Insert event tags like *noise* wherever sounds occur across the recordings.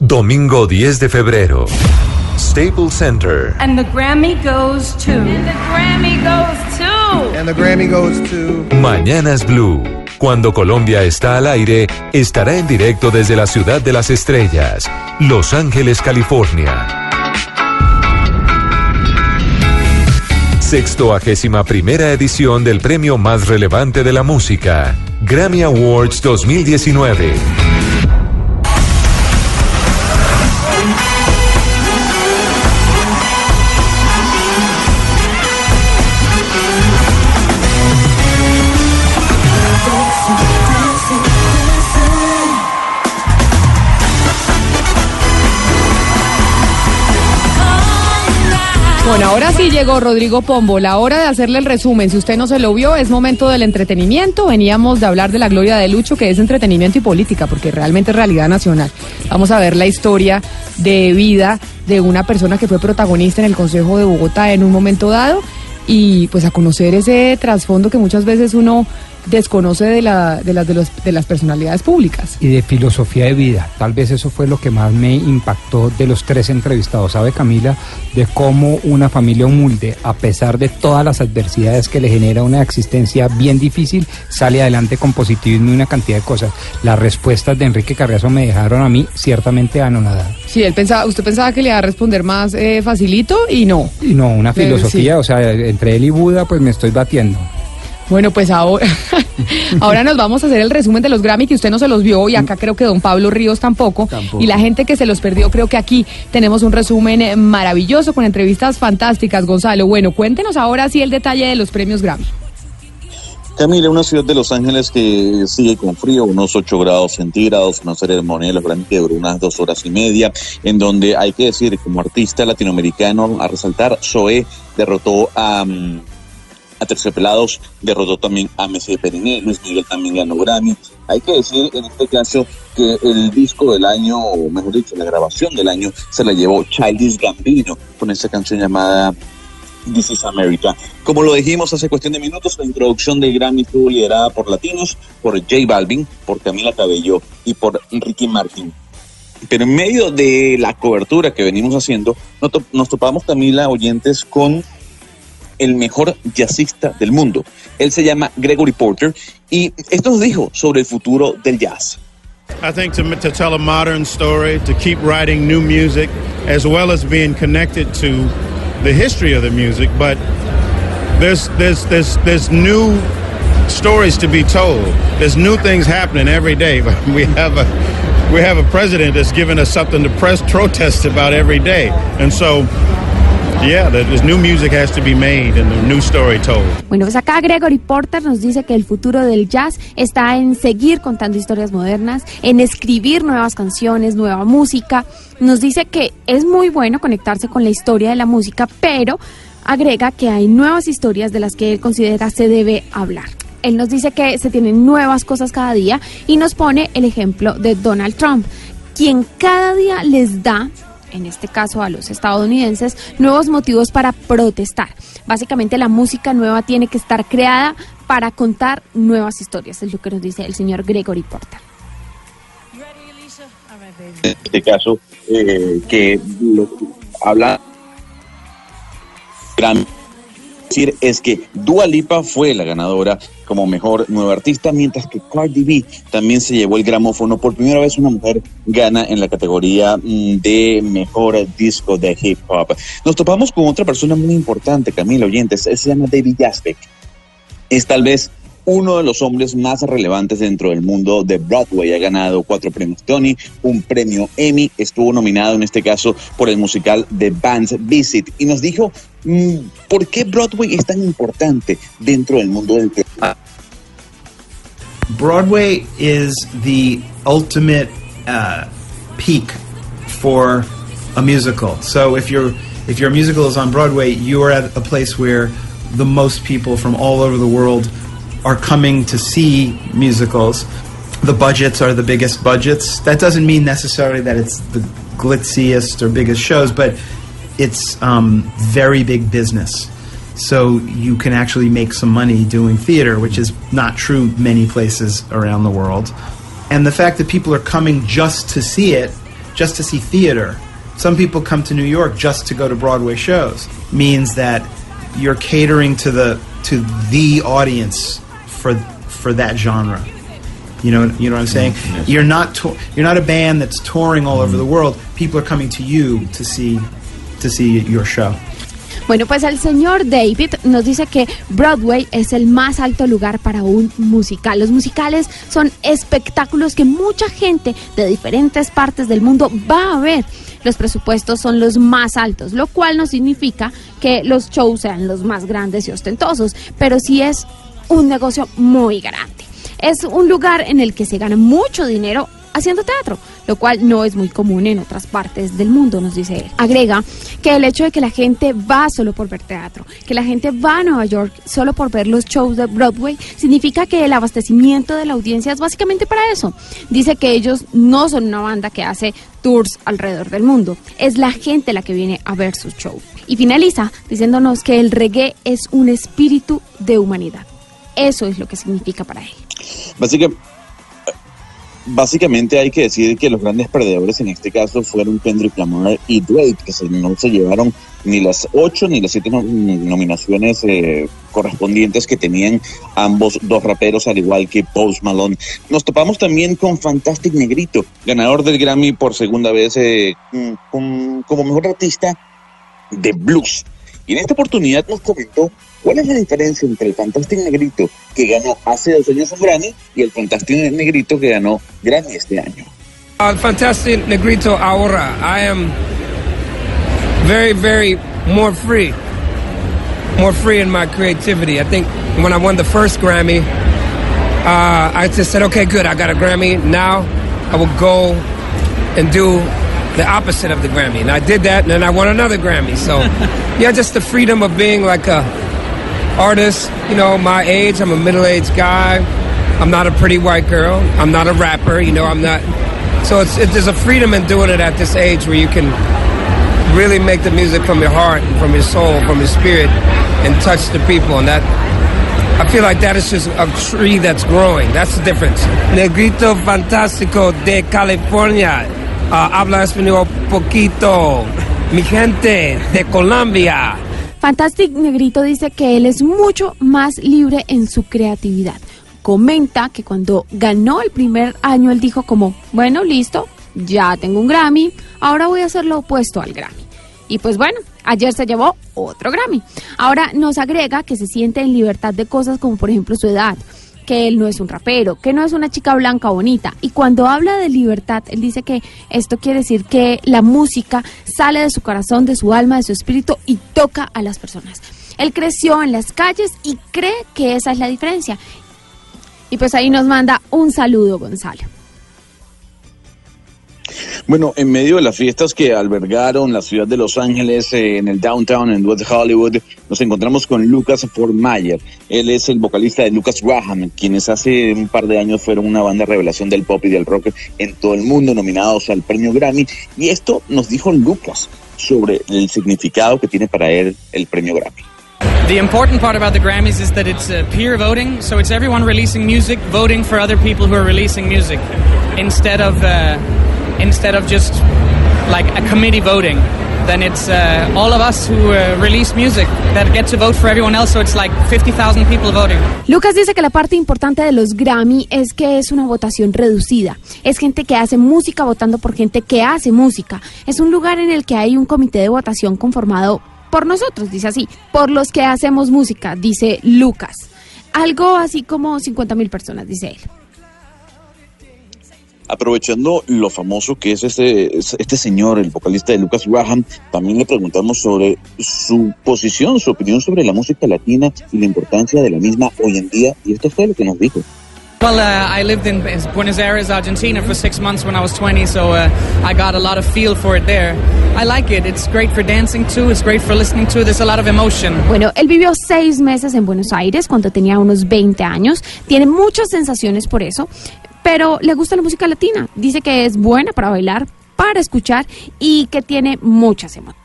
Domingo 10 de febrero. Staples Center. And the Grammy goes to. And the Grammy goes to. And the Grammy goes to. Mañanas Blue. Cuando Colombia está al aire, estará en directo desde la ciudad de las estrellas, Los Ángeles, California. Sextoagésima primera edición del premio más relevante de la música, Grammy Awards 2019. Ahora sí llegó Rodrigo Pombo, la hora de hacerle el resumen. Si usted no se lo vio, es momento del entretenimiento. Veníamos de hablar de la gloria de Lucho, que es entretenimiento y política, porque realmente es realidad nacional. Vamos a ver la historia de vida de una persona que fue protagonista en el Consejo de Bogotá en un momento dado y pues a conocer ese trasfondo que muchas veces uno desconoce de, la, de, las, de, los, de las personalidades públicas. Y de filosofía de vida. Tal vez eso fue lo que más me impactó de los tres entrevistados. ¿Sabe, Camila? De cómo una familia humilde, a pesar de todas las adversidades que le genera una existencia bien difícil, sale adelante con positivismo y una cantidad de cosas. Las respuestas de Enrique Carriazo me dejaron a mí ciertamente anonadada. Sí, él pensaba, usted pensaba que le iba a responder más eh, facilito y no. Y no, una filosofía, sí. o sea, entre él y Buda, pues me estoy batiendo. Bueno, pues ahora, *laughs* ahora nos vamos a hacer el resumen de los Grammy que usted no se los vio y acá creo que don Pablo Ríos tampoco, tampoco. Y la gente que se los perdió, creo que aquí tenemos un resumen maravilloso con entrevistas fantásticas, Gonzalo. Bueno, cuéntenos ahora sí el detalle de los premios Grammy. Camila, una ciudad de Los Ángeles que sigue con frío, unos 8 grados centígrados, una ceremonia de los Grammy que duró unas dos horas y media, en donde hay que decir, como artista latinoamericano, a resaltar, Zoé derrotó a... Um, a Terciopelados, derrotó también a Messi Periné, Luis Miguel también ganó Grammy. Hay que decir en este caso que el disco del año, o mejor dicho, la grabación del año, se la llevó Childish Gambino con esa canción llamada This is America. Como lo dijimos hace cuestión de minutos, la introducción del Grammy estuvo liderada por latinos, por J Balvin, por Camila Cabello y por Ricky Martin. Pero en medio de la cobertura que venimos haciendo, nos topamos, Camila, oyentes, con el mejor jazzista del mundo. Él se llama Gregory Porter y esto nos dijo sobre el futuro del jazz. I think to, to tell a modern story, to keep writing new music, as well as being connected to the history of the music, but there's there's there's there's new stories to be told. There's new things happening every day. *laughs* We have a we have a president that's giving us something to press protest about every day, and so Bueno, pues acá Gregory Porter nos dice que el futuro del jazz está en seguir contando historias modernas, en escribir nuevas canciones, nueva música. Nos dice que es muy bueno conectarse con la historia de la música, pero agrega que hay nuevas historias de las que él considera se debe hablar. Él nos dice que se tienen nuevas cosas cada día y nos pone el ejemplo de Donald Trump, quien cada día les da en este caso a los estadounidenses, nuevos motivos para protestar. Básicamente la música nueva tiene que estar creada para contar nuevas historias, es lo que nos dice el señor Gregory Porter. En este caso, eh, que habla gran decir es que Dua Lipa fue la ganadora como mejor nueva artista, mientras que Cardi B también se llevó el gramófono. Por primera vez una mujer gana en la categoría de mejor disco de hip hop. Nos topamos con otra persona muy importante, Camila Oyentes, se llama David Yazbek. Es tal vez uno de los hombres más relevantes dentro del mundo de Broadway. Ha ganado cuatro premios Tony, un premio Emmy, estuvo nominado en este caso por el musical The Band's Visit y nos dijo mm, por qué Broadway es tan importante dentro del mundo del teatro. Broadway is the ultimate uh, peak for a musical. So if your if your musical is on Broadway, you are at a place where the most people from all over the world are coming to see musicals. The budgets are the biggest budgets. That doesn't mean necessarily that it's the glitziest or biggest shows, but it's um, very big business. So you can actually make some money doing theater, which is not true many places around the world. And the fact that people are coming just to see it, just to see theater, some people come to New York just to go to Broadway shows, means that you're catering to the to the audience for for that genre. You know, you know what I'm saying. You're not to- you're not a band that's touring all over the world. People are coming to you to see see your show. Bueno, pues el señor David nos dice que Broadway es el más alto lugar para un musical. Los musicales son espectáculos que mucha gente de diferentes partes del mundo va a ver. Los presupuestos son los más altos, lo cual no significa que los shows sean los más grandes y ostentosos, pero sí es un negocio muy grande. Es un lugar en el que se gana mucho dinero haciendo teatro, lo cual no es muy común en otras partes del mundo, nos dice él. Agrega que el hecho de que la gente va solo por ver teatro, que la gente va a Nueva York solo por ver los shows de Broadway, significa que el abastecimiento de la audiencia es básicamente para eso. Dice que ellos no son una banda que hace tours alrededor del mundo, es la gente la que viene a ver sus shows. Y finaliza diciéndonos que el reggae es un espíritu de humanidad. Eso es lo que significa para él. Básicamente, básicamente hay que decir que los grandes perdedores en este caso fueron Kendrick Lamar y Drake, que se- no se llevaron ni las ocho ni las siete no- nominaciones eh, correspondientes que tenían ambos dos raperos, al igual que Post Malone. Nos topamos también con Fantastic Negrito, ganador del Grammy por segunda vez eh, con- como mejor artista de blues. Y en esta oportunidad nos comentó cuál es la diferencia entre el Fantastic Negrito que ganó hace dos años un Grammy y el Fantastic Negrito que ganó Grammy este año. Uh, Fantastic Negrito ahora. I am very, very more free. More free in my creativity. I think when I won the first Grammy, uh, I just said, okay, good, I got a Grammy. Now I will go and do the opposite of the Grammy. And I did that, and then I won another Grammy. So, *laughs* yeah, just the freedom of being like a artist, you know, my age. I'm a middle-aged guy. I'm not a pretty white girl. I'm not a rapper. You know, I'm not. So it's it, there's a freedom in doing it at this age where you can really make the music from your heart, and from your soul, from your spirit, and touch the people. And that I feel like that is just a tree that's growing. That's the difference. Negrito Fantástico de California. Uh, habla español poquito. Mi gente de Colombia. Fantastic Negrito dice que él es mucho más libre en su creatividad. Comenta que cuando ganó el primer año él dijo como, bueno, listo, ya tengo un Grammy, ahora voy a hacer lo opuesto al Grammy. Y pues bueno, ayer se llevó otro Grammy. Ahora nos agrega que se siente en libertad de cosas como por ejemplo su edad, que él no es un rapero, que no es una chica blanca bonita. Y cuando habla de libertad, él dice que esto quiere decir que la música sale de su corazón, de su alma, de su espíritu y toca a las personas. Él creció en las calles y cree que esa es la diferencia. Y pues ahí nos manda un saludo, Gonzalo. Bueno, en medio de las fiestas que albergaron la ciudad de Los Ángeles, eh, en el downtown, en West Hollywood, nos encontramos con Lucas Fortmeyer. Él es el vocalista de Lucas Graham, quienes hace un par de años fueron una banda revelación del pop y del rock en todo el mundo, nominados al premio Grammy. Y esto nos dijo Lucas sobre el significado que tiene para él el premio Grammy. The important part about the Grammys is that it's uh, peer voting, so it's everyone releasing music voting for other people who are releasing music, instead of uh, instead of just like a committee voting. Then it's uh, all of us who uh, release music that get to vote for everyone else. So it's like 50,000 people voting. Lucas dice que la parte importante de los Grammy es que es una votación reducida. Es gente que hace música votando por gente que hace música. Es un lugar en el que hay un comité de votación conformado por nosotros, dice así, por los que hacemos música, dice Lucas. Algo así como 50 mil personas, dice él. Aprovechando lo famoso que es este, este señor, el vocalista de Lucas Graham, también le preguntamos sobre su posición, su opinión sobre la música latina y la importancia de la misma hoy en día, y esto fue lo que nos dijo. Well, uh, I lived in Buenos Aires, Argentina for six months when I was 20, so uh, I got a lot of feel for it there. I like it. It's great for dancing too. It's great for listening to. There's a lot of emotion. Bueno, él vivió seis meses en Buenos Aires cuando tenía unos 20 años. Tiene muchas sensaciones por eso, pero le gusta la música latina. Dice que es buena para bailar, para escuchar y que tiene muchas emociones.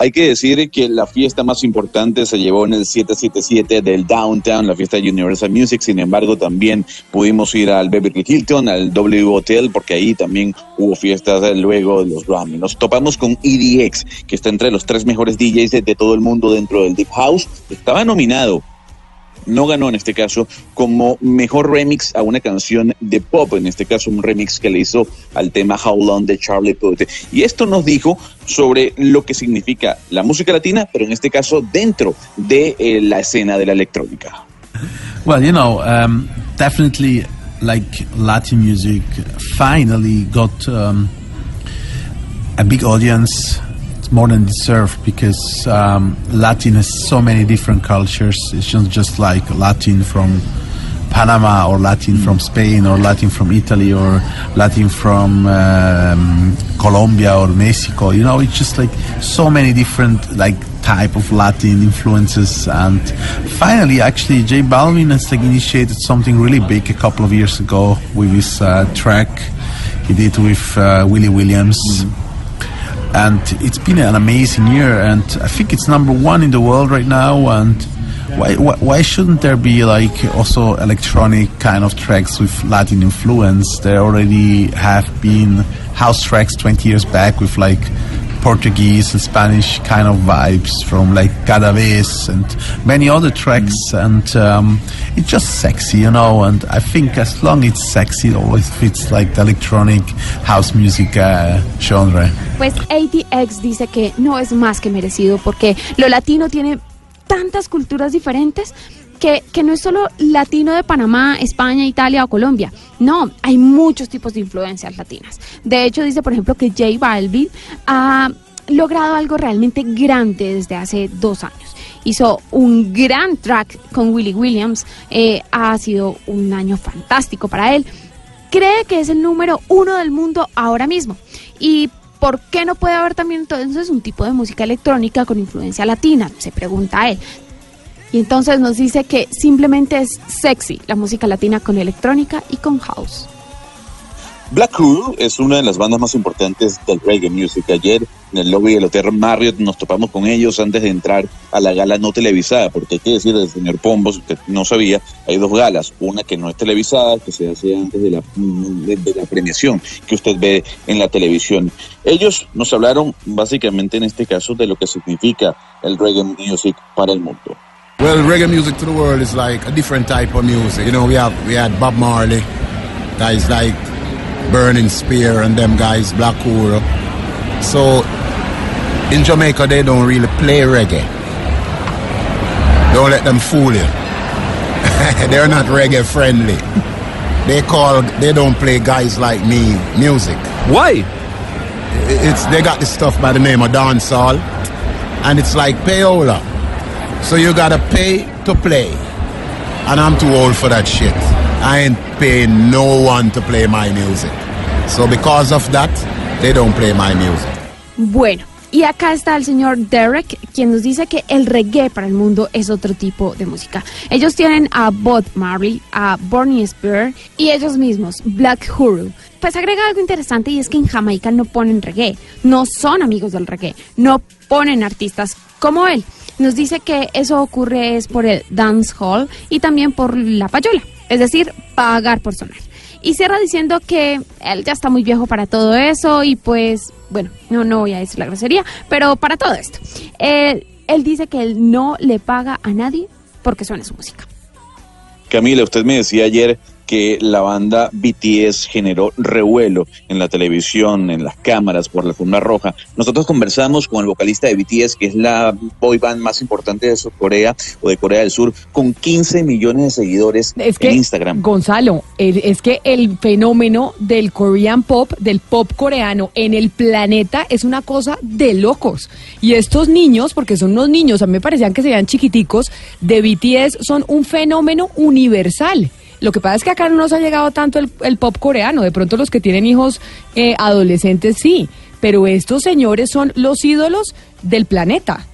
Hay que decir que la fiesta más importante se llevó en el 777 del Downtown, la fiesta de Universal Music. Sin embargo, también pudimos ir al Beverly Hilton, al W Hotel, porque ahí también hubo fiestas luego de los Grammy. Nos topamos con EDX, que está entre los tres mejores DJs de, de todo el mundo dentro del Deep House. Estaba nominado no ganó en este caso como mejor remix a una canción de pop, en este caso un remix que le hizo al tema How Long de Charlie Puth. Y esto nos dijo sobre lo que significa la música latina, pero en este caso dentro de eh, la escena de la electrónica. Well, you know, um, definitely like Latin music finally got um, a big audience. More than deserved because um, Latin has so many different cultures. It's not just like Latin from Panama or Latin from Spain or Latin from Italy or Latin from um, Colombia or Mexico. You know, it's just like so many different like type of Latin influences. And finally, actually, Jay Balvin has like initiated something really big a couple of years ago with his uh, track he did with uh, Willie Williams. Mm-hmm and it's been an amazing year and i think it's number one in the world right now and why, why, why shouldn't there be like also electronic kind of tracks with latin influence? There already have been house tracks 20 years back with like Portuguese and Spanish kind of vibes from like Cada Vez and many other tracks, mm. and um, it's just sexy, you know. And I think as long it's sexy, it always fits like the electronic house music uh, genre. Pues ATX dice que no es más que merecido porque lo latino tiene tantas culturas diferentes que, no es solo latino de Panamá, España, Italia o Colombia. No, hay muchos tipos de influencias latinas. De hecho, dice, por ejemplo, que J Balvin ha logrado algo realmente grande desde hace dos años. Hizo un gran track con Willie Williams. Eh, ha sido un año fantástico para él. Cree que es el número uno del mundo ahora mismo. Y ¿por qué no puede haber también entonces un tipo de música electrónica con influencia latina? Se pregunta él. Y entonces nos dice que simplemente es sexy la música latina con electrónica y con house. Black Crew es una de las bandas más importantes del reggae music. Ayer en el lobby del Hotel Marriott nos topamos con ellos antes de entrar a la gala no televisada, porque hay que decir del señor Pombo, si usted no sabía, hay dos galas, una que no es televisada, que se hace antes de la, de la premiación que usted ve en la televisión. Ellos nos hablaron básicamente en este caso de lo que significa el reggae music para el mundo. Well, reggae music to the world is like a different type of music. You know, we have we had Bob Marley, guys like Burning Spear and them guys, Black Uhuru. So in Jamaica they don't really play reggae. Don't let them fool you. *laughs* They're not reggae friendly. They call they don't play guys like me music. Why? It's they got this stuff by the name of dancehall, and it's like payola. So you gotta pay to play. And I'm too old for that shit. I ain't paying no one to play my music. So because of that, they don't play my music. Bueno, y acá está el señor Derek, quien nos dice que el reggae para el mundo es otro tipo de música. Ellos tienen a Bob Marley, a Bernie Spear y ellos mismos, Black Huru. Pues agrega algo interesante y es que en Jamaica no ponen reggae, no son amigos del reggae, no ponen artistas como él. Nos dice que eso ocurre es por el dance hall y también por la payola, es decir, pagar por sonar. Y cierra diciendo que él ya está muy viejo para todo eso y pues, bueno, no, no voy a decir la grosería, pero para todo esto. Él, él dice que él no le paga a nadie porque suene su música. Camila, usted me decía ayer que la banda BTS generó revuelo en la televisión, en las cámaras, por la Funda Roja. Nosotros conversamos con el vocalista de BTS, que es la boy band más importante de Corea o de Corea del Sur, con 15 millones de seguidores en Instagram. Gonzalo, es que el fenómeno del Korean pop, del pop coreano en el planeta es una cosa de locos. Y estos niños, porque son unos niños, a mí me parecían que se veían chiquiticos, de BTS son un fenómeno universal. Lo que pasa es que acá no nos ha llegado tanto el, pop coreano. De pronto los que tienen hijos eh, adolescentes sí. Pero estos señores son los ídolos del planeta.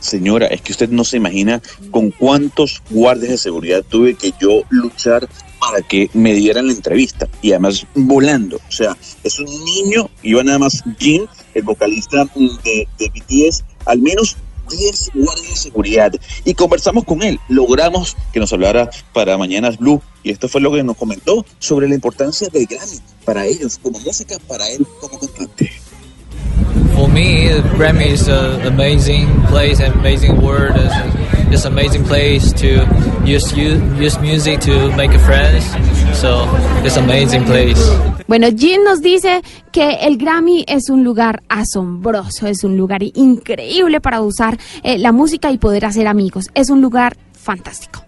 Señora, es que usted no se imagina con cuántos guardias de seguridad tuve que yo luchar para que me dieran la entrevista. Y además volando. O sea, es un niño, iba nada más Jin, el vocalista de, de BTS, al menos 10 guardias de seguridad y conversamos con él. Logramos que nos hablara para Mañanas Blue y esto fue lo que nos comentó sobre la importancia del Grammy para ellos como música, para él como cantante. For me, the Grammy is an amazing place, an amazing world. It's an amazing place to use use music to make friends. So it's an amazing place. Bueno, Jim nos dice que el Grammy es un lugar asombroso, es un lugar increíble para usar eh, la música y poder hacer amigos. Es un lugar fantástico.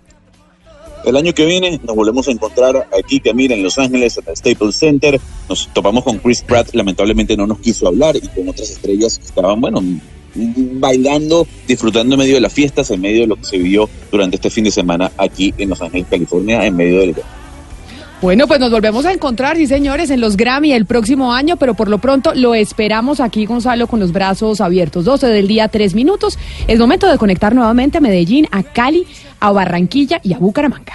El año que viene nos volvemos a encontrar aquí, Camila, en Los Ángeles, en el Staples Center. Nos topamos con Chris Pratt, lamentablemente no nos quiso hablar, y con otras estrellas que estaban, bueno, bailando, disfrutando en medio de las fiestas, en medio de lo que se vivió durante este fin de semana aquí en Los Ángeles, California, en medio del bueno, pues nos volvemos a encontrar, sí señores, en los Grammy el próximo año, pero por lo pronto lo esperamos aquí, Gonzalo, con los brazos abiertos. 12 del día, 3 minutos. Es momento de conectar nuevamente a Medellín, a Cali, a Barranquilla y a Bucaramanga.